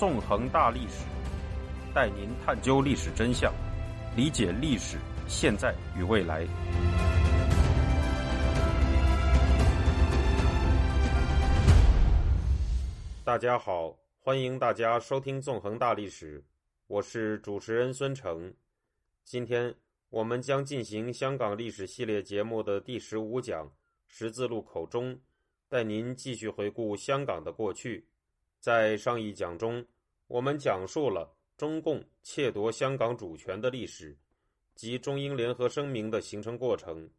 纵横大历史，带您探究历史真相，理解历史现在与未来。大家好，欢迎大家收听《纵横大历史》，我是主持人孙成。今天我们将进行香港历史系列节目的第十五讲《十字路口中》，带您继续回顾香港的过去。在上一讲中，我们讲述了中共窃夺香港主权的历史及中英联合声明的形成过程。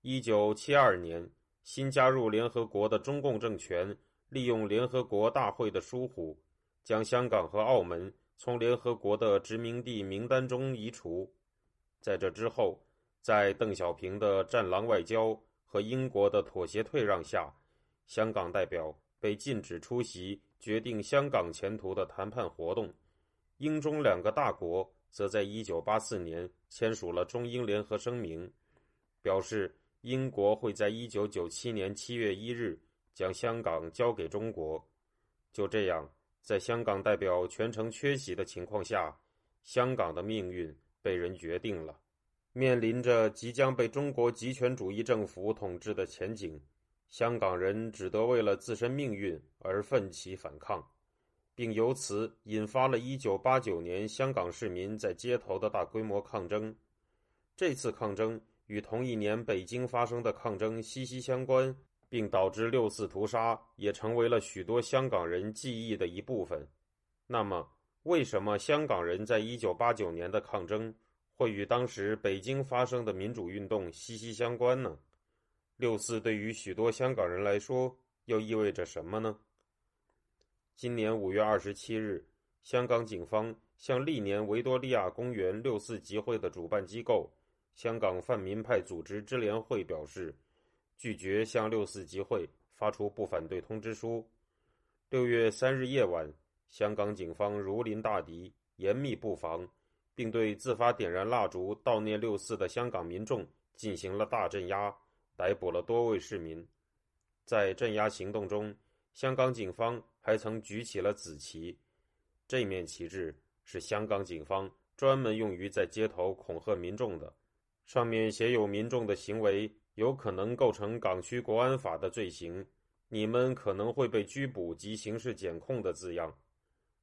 一九七二年，新加入联合国的中共政权。利用联合国大会的疏忽，将香港和澳门从联合国的殖民地名单中移除。在这之后，在邓小平的“战狼外交”和英国的妥协退让下，香港代表被禁止出席决定香港前途的谈判活动。英中两个大国则在一九八四年签署了中英联合声明，表示英国会在一九九七年七月一日。将香港交给中国，就这样，在香港代表全程缺席的情况下，香港的命运被人决定了。面临着即将被中国极权主义政府统治的前景，香港人只得为了自身命运而奋起反抗，并由此引发了一九八九年香港市民在街头的大规模抗争。这次抗争与同一年北京发生的抗争息息相关。并导致六四屠杀也成为了许多香港人记忆的一部分。那么，为什么香港人在一九八九年的抗争会与当时北京发生的民主运动息息相关呢？六四对于许多香港人来说又意味着什么呢？今年五月二十七日，香港警方向历年维多利亚公园六四集会的主办机构——香港泛民派组织支联会表示。拒绝向六四集会发出不反对通知书。六月三日夜晚，香港警方如临大敌，严密布防，并对自发点燃蜡烛悼念六四的香港民众进行了大镇压，逮捕了多位市民。在镇压行动中，香港警方还曾举起了紫旗，这面旗帜是香港警方专门用于在街头恐吓民众的，上面写有民众的行为。有可能构成港区国安法的罪行，你们可能会被拘捕及刑事检控的字样。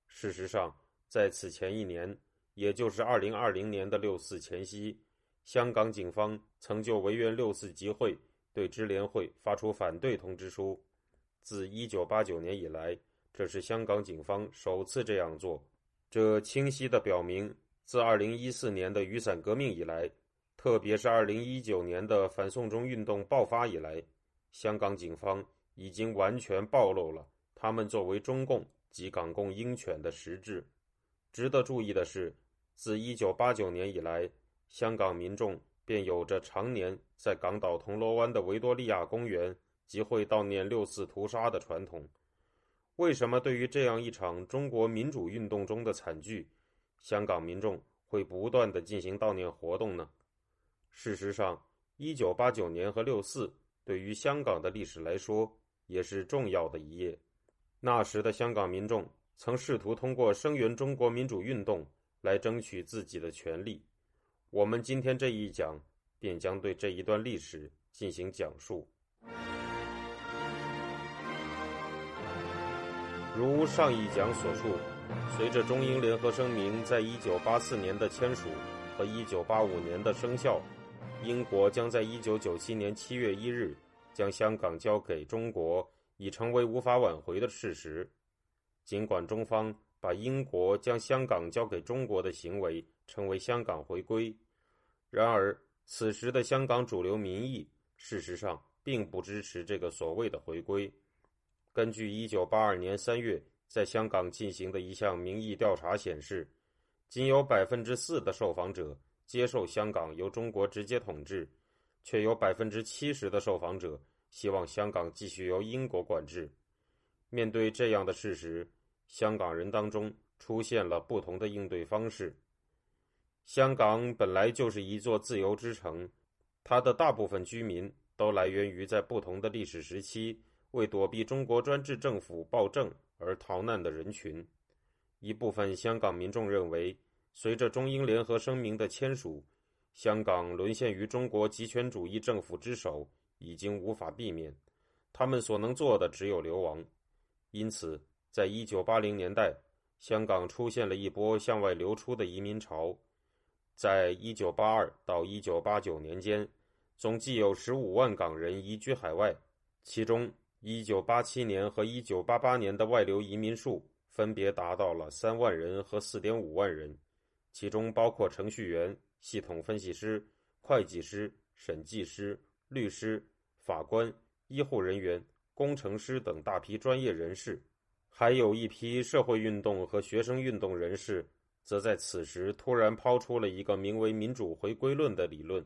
事实上，在此前一年，也就是二零二零年的六四前夕，香港警方曾就维园六四集会对支联会发出反对通知书。自一九八九年以来，这是香港警方首次这样做。这清晰地表明，自二零一四年的雨伞革命以来。特别是二零一九年的反送中运动爆发以来，香港警方已经完全暴露了他们作为中共及港共鹰犬的实质。值得注意的是，自一九八九年以来，香港民众便有着常年在港岛铜锣湾的维多利亚公园集会悼念六四屠杀的传统。为什么对于这样一场中国民主运动中的惨剧，香港民众会不断的进行悼念活动呢？事实上，一九八九年和六四对于香港的历史来说也是重要的一页。那时的香港民众曾试图通过声援中国民主运动来争取自己的权利。我们今天这一讲便将对这一段历史进行讲述。如上一讲所述，随着中英联合声明在一九八四年的签署和一九八五年的生效。英国将在一九九七年七月一日将香港交给中国，已成为无法挽回的事实。尽管中方把英国将香港交给中国的行为成为“香港回归”，然而此时的香港主流民意事实上并不支持这个所谓的回归。根据一九八二年三月在香港进行的一项民意调查显示，仅有百分之四的受访者。接受香港由中国直接统治，却有百分之七十的受访者希望香港继续由英国管制。面对这样的事实，香港人当中出现了不同的应对方式。香港本来就是一座自由之城，它的大部分居民都来源于在不同的历史时期为躲避中国专制政府暴政而逃难的人群。一部分香港民众认为，随着中英联合声明的签署，香港沦陷于中国极权主义政府之手已经无法避免，他们所能做的只有流亡。因此，在一九八零年代，香港出现了一波向外流出的移民潮。在一九八二到一九八九年间，总计有十五万港人移居海外，其中一九八七年和一九八八年的外流移民数。分别达到了三万人和四点五万人，其中包括程序员、系统分析师、会计师、审计师、律师、法官、医护人员、工程师等大批专业人士，还有一批社会运动和学生运动人士，则在此时突然抛出了一个名为“民主回归论”的理论。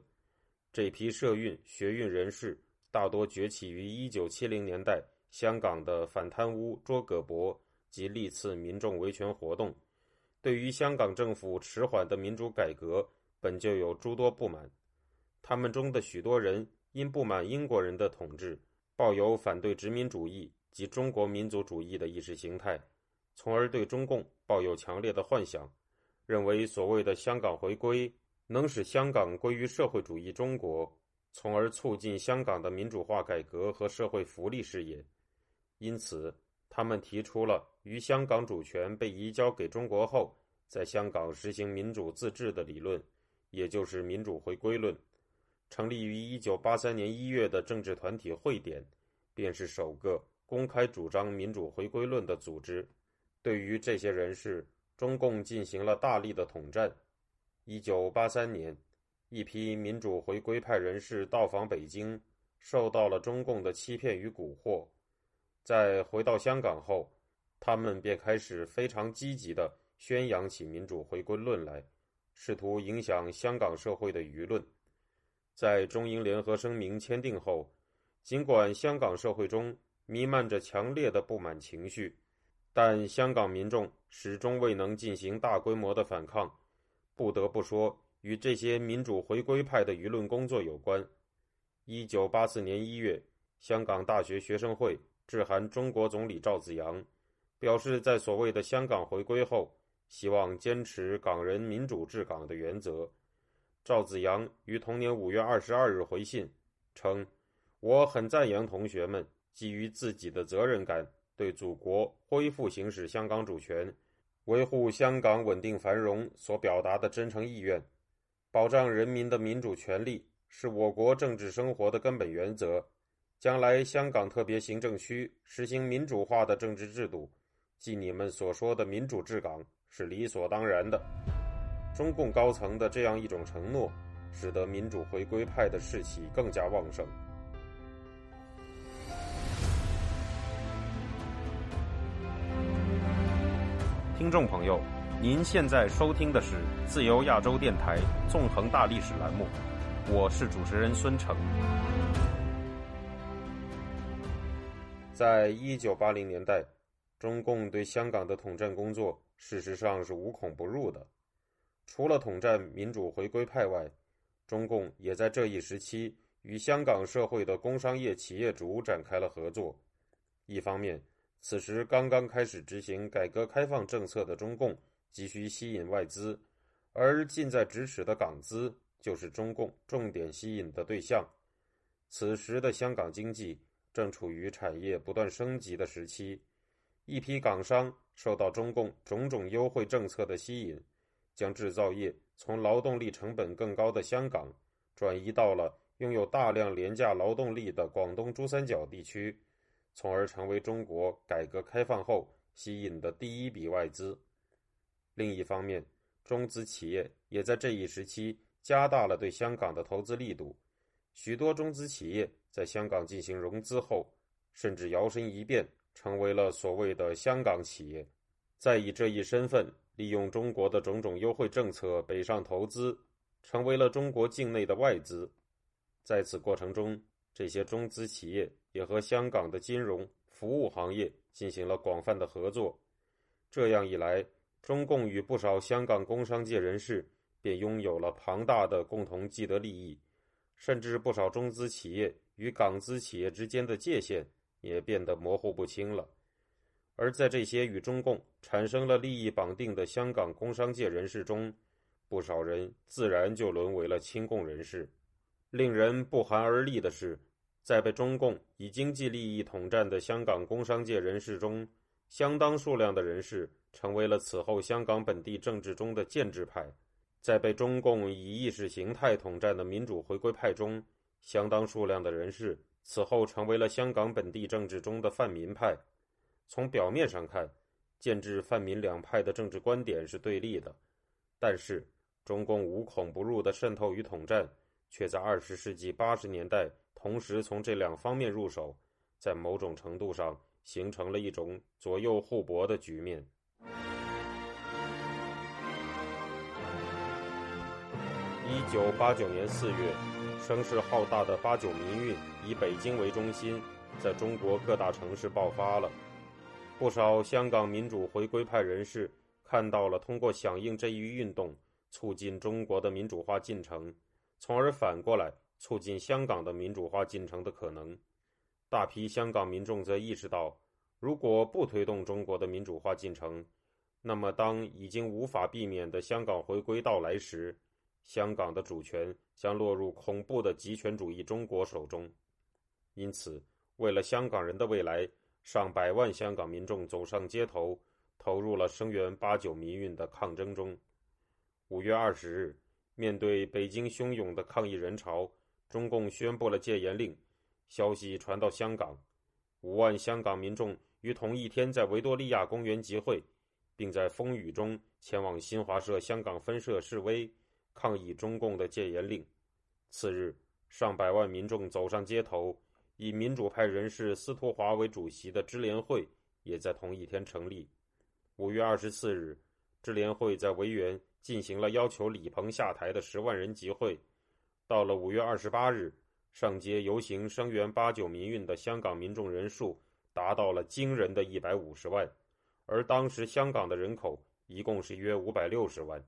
这批社运、学运人士大多崛起于一九七零年代香港的反贪污捉葛博。及历次民众维权活动，对于香港政府迟缓的民主改革，本就有诸多不满。他们中的许多人因不满英国人的统治，抱有反对殖民主义及中国民族主义的意识形态，从而对中共抱有强烈的幻想，认为所谓的香港回归能使香港归于社会主义中国，从而促进香港的民主化改革和社会福利事业。因此。他们提出了于香港主权被移交给中国后，在香港实行民主自治的理论，也就是民主回归论。成立于一九八三年一月的政治团体会点，便是首个公开主张民主回归论的组织。对于这些人士，中共进行了大力的统战。一九八三年，一批民主回归派人士到访北京，受到了中共的欺骗与蛊惑。在回到香港后，他们便开始非常积极地宣扬起民主回归论来，试图影响香港社会的舆论。在中英联合声明签订后，尽管香港社会中弥漫着强烈的不满情绪，但香港民众始终未能进行大规模的反抗。不得不说，与这些民主回归派的舆论工作有关。一九八四年一月，香港大学学生会。致函中国总理赵紫阳，表示在所谓的香港回归后，希望坚持港人民主治港的原则。赵紫阳于同年五月二十二日回信称：“我很赞扬同学们基于自己的责任感，对祖国恢复行使香港主权、维护香港稳定繁荣所表达的真诚意愿。保障人民的民主权利是我国政治生活的根本原则。”将来香港特别行政区实行民主化的政治制度，即你们所说的民主治港，是理所当然的。中共高层的这样一种承诺，使得民主回归派的士气更加旺盛。听众朋友，您现在收听的是自由亚洲电台纵横大历史栏目，我是主持人孙成。在一九八零年代，中共对香港的统战工作事实上是无孔不入的。除了统战民主回归派外，中共也在这一时期与香港社会的工商业企业主展开了合作。一方面，此时刚刚开始执行改革开放政策的中共急需吸引外资，而近在咫尺的港资就是中共重点吸引的对象。此时的香港经济。正处于产业不断升级的时期，一批港商受到中共种种优惠政策的吸引，将制造业从劳动力成本更高的香港转移到了拥有大量廉价劳动力的广东珠三角地区，从而成为中国改革开放后吸引的第一笔外资。另一方面，中资企业也在这一时期加大了对香港的投资力度，许多中资企业。在香港进行融资后，甚至摇身一变成为了所谓的香港企业，再以这一身份利用中国的种种优惠政策北上投资，成为了中国境内的外资。在此过程中，这些中资企业也和香港的金融服务行业进行了广泛的合作。这样一来，中共与不少香港工商界人士便拥有了庞大的共同既得利益，甚至不少中资企业。与港资企业之间的界限也变得模糊不清了。而在这些与中共产生了利益绑定的香港工商界人士中，不少人自然就沦为了亲共人士。令人不寒而栗的是，在被中共以经济利益统战的香港工商界人士中，相当数量的人士成为了此后香港本地政治中的建制派；在被中共以意识形态统战的民主回归派中，相当数量的人士此后成为了香港本地政治中的泛民派。从表面上看，建制泛民两派的政治观点是对立的，但是中共无孔不入的渗透与统战，却在二十世纪八十年代同时从这两方面入手，在某种程度上形成了一种左右互搏的局面。一九八九年四月，声势浩大的八九民运以北京为中心，在中国各大城市爆发了。不少香港民主回归派人士看到了通过响应这一运动，促进中国的民主化进程，从而反过来促进香港的民主化进程的可能。大批香港民众则意识到，如果不推动中国的民主化进程，那么当已经无法避免的香港回归到来时，香港的主权将落入恐怖的极权主义中国手中。因此，为了香港人的未来。上百万香港民众走上街头，投入了声援八九民运的抗争中。五月二十日，面对北京汹涌的抗议人潮，中共宣布了戒严令。消息传到香港，五万香港民众于同一天在维多利亚公园集会，并在风雨中前往新华社香港分社示威，抗议中共的戒严令。次日，上百万民众走上街头。以民主派人士司徒华为主席的支联会也在同一天成立。五月二十四日，支联会在维园进行了要求李鹏下台的十万人集会。到了五月二十八日，上街游行声援八九民运的香港民众人数达到了惊人的一百五十万，而当时香港的人口一共是约五百六十万。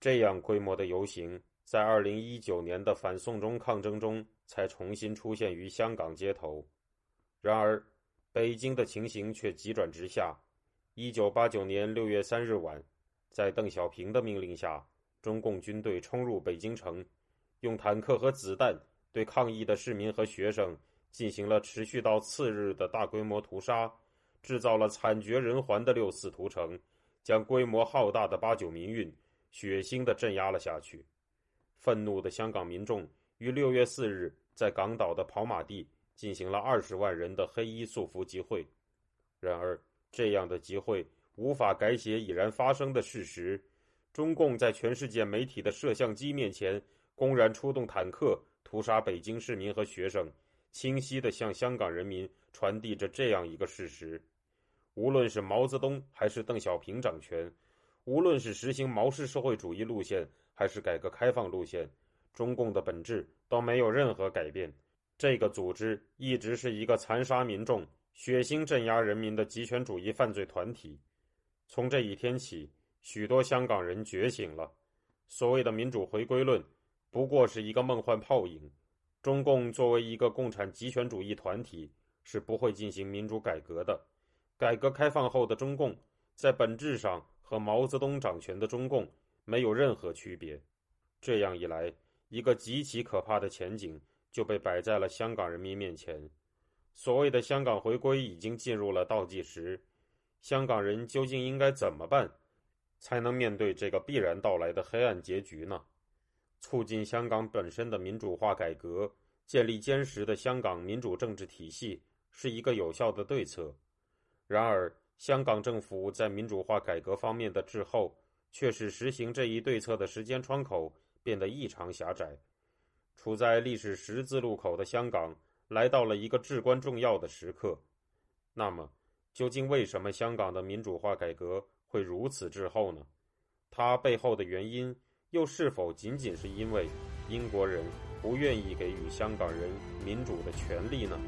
这样规模的游行。在二零一九年的反送中抗争中，才重新出现于香港街头。然而，北京的情形却急转直下。一九八九年六月三日晚，在邓小平的命令下，中共军队冲入北京城，用坦克和子弹对抗议的市民和学生进行了持续到次日的大规模屠杀，制造了惨绝人寰的六四屠城，将规模浩大的八九民运血腥地镇压了下去。愤怒的香港民众于六月四日在港岛的跑马地进行了二十万人的黑衣素服集会。然而，这样的集会无法改写已然发生的事实：中共在全世界媒体的摄像机面前公然出动坦克屠杀北京市民和学生，清晰地向香港人民传递着这样一个事实：无论是毛泽东还是邓小平掌权，无论是实行毛式社会主义路线。还是改革开放路线，中共的本质都没有任何改变。这个组织一直是一个残杀民众、血腥镇压人民的极权主义犯罪团体。从这一天起，许多香港人觉醒了。所谓的民主回归论，不过是一个梦幻泡影。中共作为一个共产极权主义团体，是不会进行民主改革的。改革开放后的中共，在本质上和毛泽东掌权的中共。没有任何区别，这样一来，一个极其可怕的前景就被摆在了香港人民面前。所谓的香港回归已经进入了倒计时，香港人究竟应该怎么办，才能面对这个必然到来的黑暗结局呢？促进香港本身的民主化改革，建立坚实的香港民主政治体系，是一个有效的对策。然而，香港政府在民主化改革方面的滞后。却使实行这一对策的时间窗口变得异常狭窄。处在历史十字路口的香港来到了一个至关重要的时刻。那么，究竟为什么香港的民主化改革会如此滞后呢？它背后的原因又是否仅仅是因为英国人不愿意给予香港人民主的权利呢？